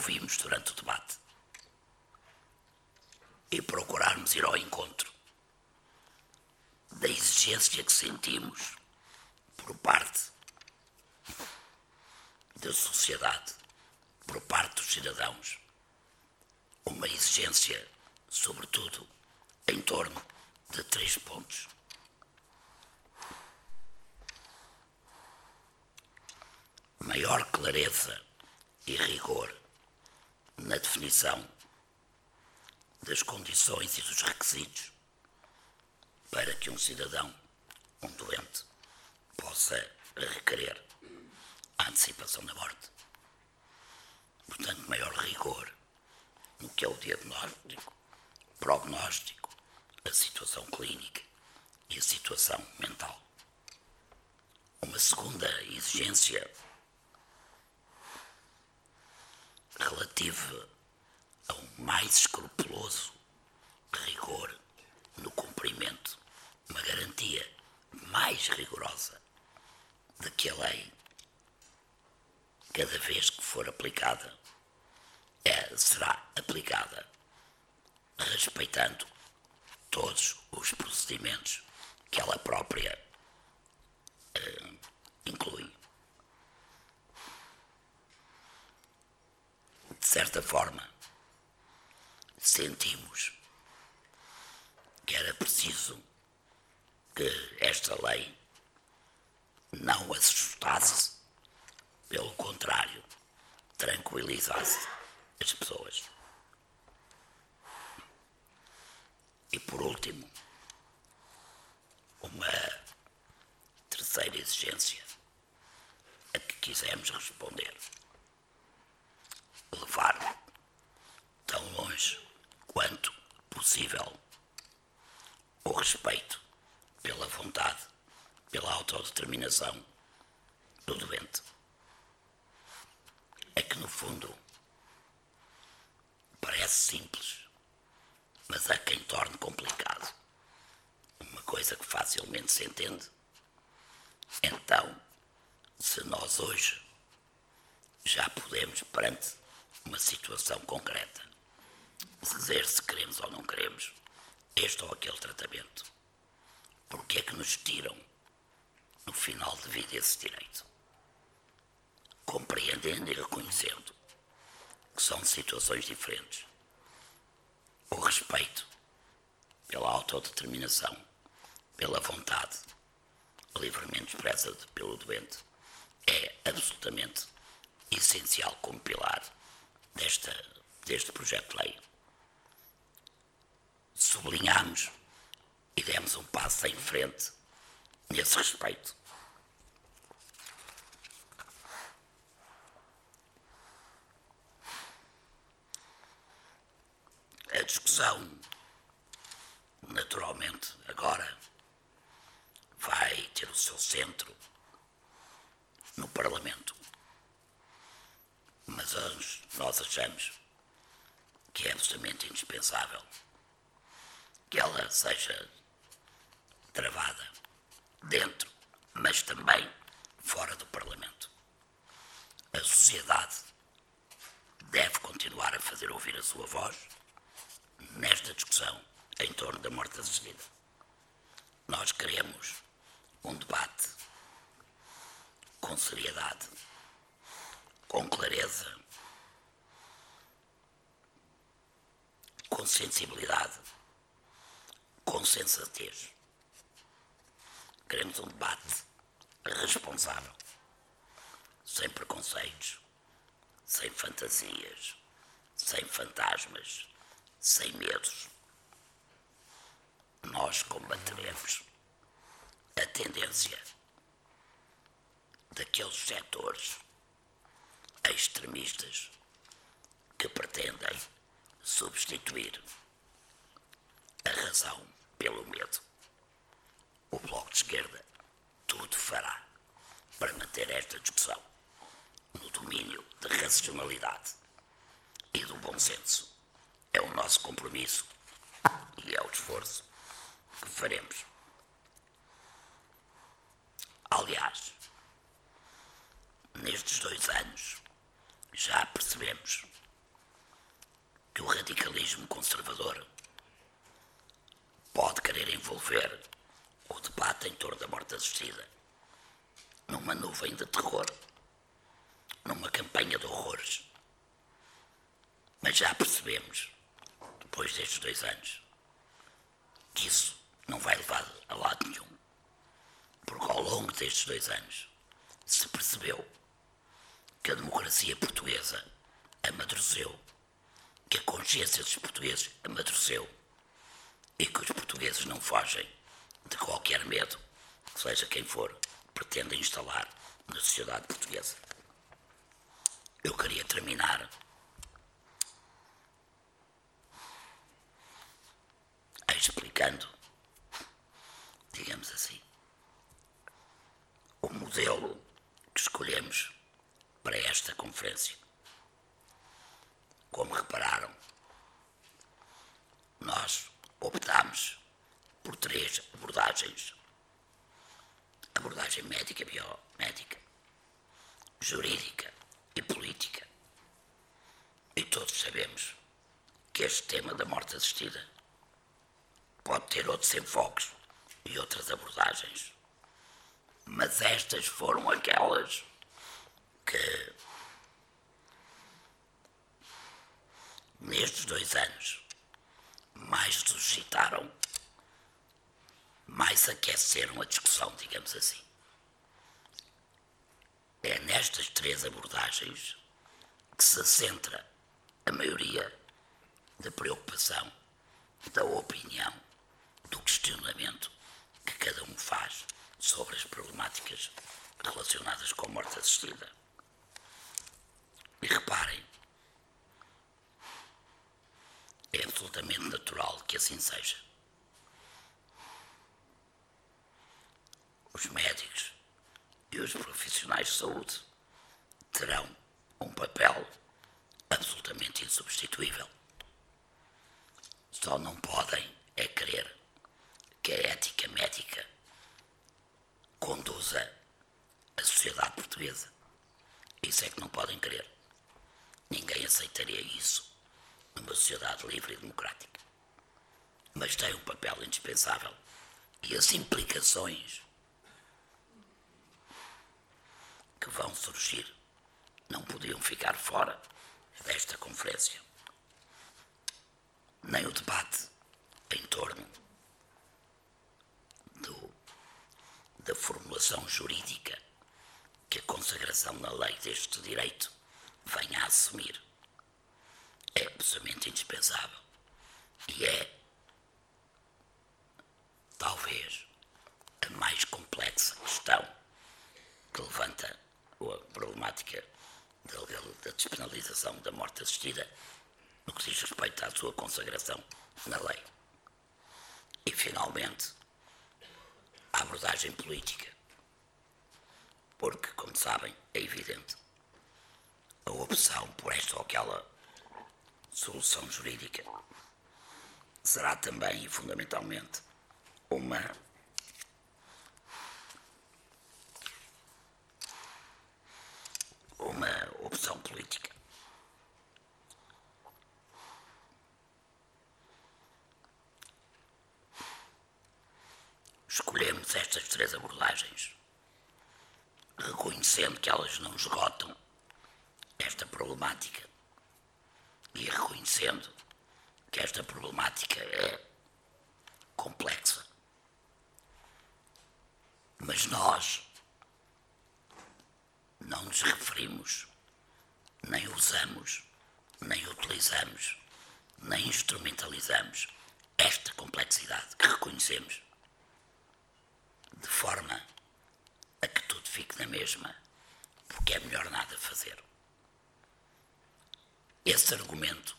ouvimos durante o debate e procurarmos ir ao encontro da exigência que sentimos por parte da sociedade, por parte dos cidadãos, uma exigência, sobretudo, em torno de três pontos. Maior clareza e rigor na definição das condições e dos requisitos para que um cidadão, um doente, possa requerer a antecipação da morte. Portanto, maior rigor no que é o diagnóstico, prognóstico, a situação clínica e a situação mental. Uma segunda exigência relativa a um mais escrupuloso rigor no cumprimento, uma garantia mais rigorosa de que a lei, cada vez que for aplicada, é, será aplicada respeitando todos os procedimentos que ela própria uh, inclui. De certa forma, sentimos que era preciso que esta lei não assustasse, pelo contrário, tranquilizasse as pessoas. E por último, uma terceira exigência a que quisemos responder. Levar tão longe quanto possível o respeito pela vontade, pela autodeterminação do doente. É que no fundo parece simples mas há quem torne complicado. Uma coisa que facilmente se entende. Então, se nós hoje já podemos, perante uma situação concreta, dizer se queremos ou não queremos este ou aquele tratamento, porque é que nos tiram, no final de vida, esse direito? Compreendendo e reconhecendo que são situações diferentes o respeito pela autodeterminação, pela vontade livremente expressa pelo doente é absolutamente essencial como pilar desta, deste projeto de lei. Sublinhamos e demos um passo em frente nesse respeito. A discussão, naturalmente, agora vai ter o seu centro no Parlamento. Mas nós achamos que é absolutamente indispensável que ela seja travada dentro, mas também fora do Parlamento. A sociedade deve continuar a fazer ouvir a sua voz nesta discussão em torno da morte assistida. Nós queremos um debate com seriedade, com clareza, com sensibilidade, com sensatez. Queremos um debate responsável, sem preconceitos, sem fantasias, sem fantasmas sem medos. Nós combateremos a tendência daqueles setores extremistas que pretendem substituir a razão pelo medo. O Bloco de Esquerda tudo fará para manter esta discussão no domínio da racionalidade e do bom senso é o nosso compromisso e é o esforço que faremos. Aliás, nestes dois anos já percebemos que o radicalismo conservador pode querer envolver o debate em torno da morte assistida numa nuvem de terror, numa campanha de horrores. Mas já percebemos, depois destes dois anos, que isso não vai levar a lado nenhum. Porque ao longo destes dois anos se percebeu que a democracia portuguesa amadureceu, que a consciência dos portugueses amadureceu e que os portugueses não fogem de qualquer medo, seja quem for, pretenda instalar na sociedade portuguesa. Eu queria terminar explicando, digamos assim, o modelo que escolhemos para esta conferência. Como repararam, nós optámos por três abordagens. Abordagem médica, biomédica, jurídica e política. E todos sabemos que este tema da morte assistida pode ter outros enfoques e outras abordagens. Mas estas foram aquelas que, nestes dois anos, mais suscitaram, mais aqueceram a discussão, digamos assim. É nestas três abordagens que se centra a maioria da preocupação, da opinião do questionamento que cada um faz sobre as problemáticas relacionadas com a morte assistida. E reparem, é absolutamente natural que assim seja. Os médicos e os profissionais de saúde terão um papel absolutamente insubstituível. Só não podem é querer que a ética médica conduza a sociedade portuguesa. Isso é que não podem querer. Ninguém aceitaria isso numa sociedade livre e democrática. Mas tem um papel indispensável. E as implicações que vão surgir não podiam ficar fora desta conferência. Nem o debate em torno do, da formulação jurídica que a consagração na lei deste direito venha a assumir. É absolutamente indispensável. E é, talvez, a mais complexa questão que levanta a problemática da, despenalização da morte assistida no que diz respeito à sua consagração na lei. E, finalmente, a abordagem política. Porque, como sabem, é evidente, a opção por esta ou aquela solução jurídica será também e fundamentalmente uma uma opção política. escolhemos estas três abordagens, reconhecendo que elas não esgotam esta problemática e reconhecendo que esta problemática é complexa. Mas nós não nos referimos, nem usamos, nem utilizamos, nem instrumentalizamos esta complexidade que reconhecemos de forma a que tudo fique na mesma, porque é melhor nada fazer. Esse argumento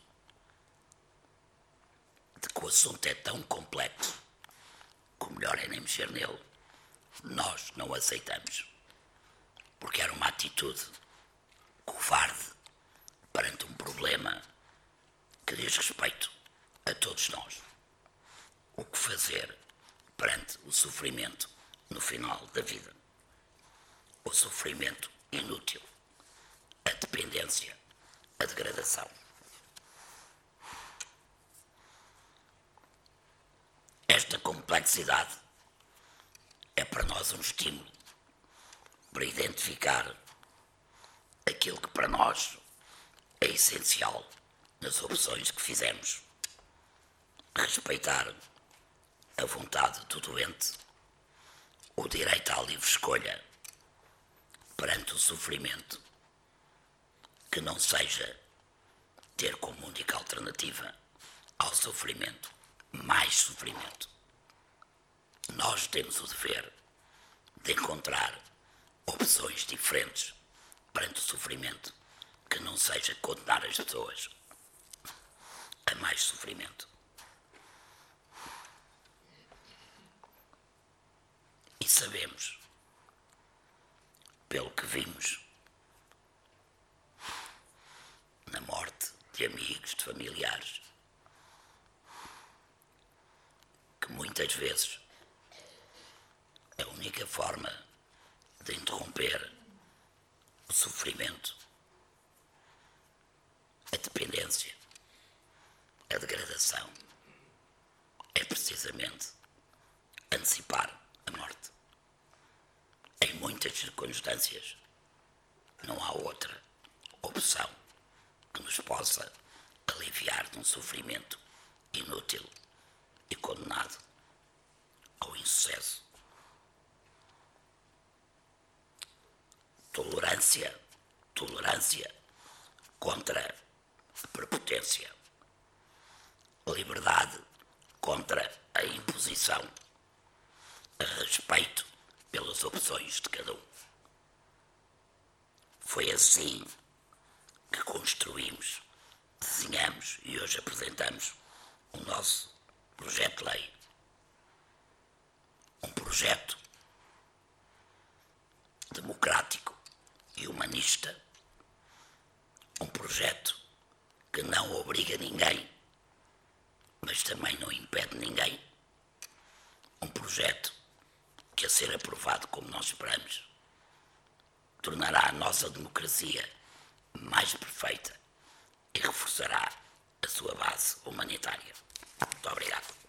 de que o assunto é tão complexo que o melhor é nem mexer nele, nós não aceitamos, porque era uma atitude covarde perante um problema que diz respeito a todos nós. O que fazer perante o sofrimento no final da vida. O sofrimento inútil, a dependência, a degradação. Esta complexidade é para nós um estímulo para identificar aquilo que para nós é essencial nas opções que fizemos. Respeitar a vontade do doente, o direito à livre escolha perante o sofrimento que não seja ter como única alternativa ao sofrimento mais sofrimento. Nós temos o dever de encontrar opções diferentes perante o sofrimento que não seja condenar as pessoas a mais sofrimento. E sabemos, pelo que vimos na morte de amigos, de familiares, que muitas vezes a única forma de interromper o sofrimento, a dependência, a degradação, é precisamente antecipar a morte. Em muitas circunstâncias, não há outra opção que nos possa aliviar de um sofrimento inútil e condenado ao insucesso. Tolerância, tolerância contra a prepotência. Liberdade contra a imposição. Respeito pelas opções de cada um. Foi assim que construímos, desenhamos e hoje apresentamos o nosso projeto de lei. Um projeto democrático e humanista. Um projeto que não obriga ninguém, mas também não impede ninguém. Um projeto que, a ser aprovado como nós esperamos, tornará a nossa democracia mais perfeita e reforçará a sua base humanitária. Muito obrigado.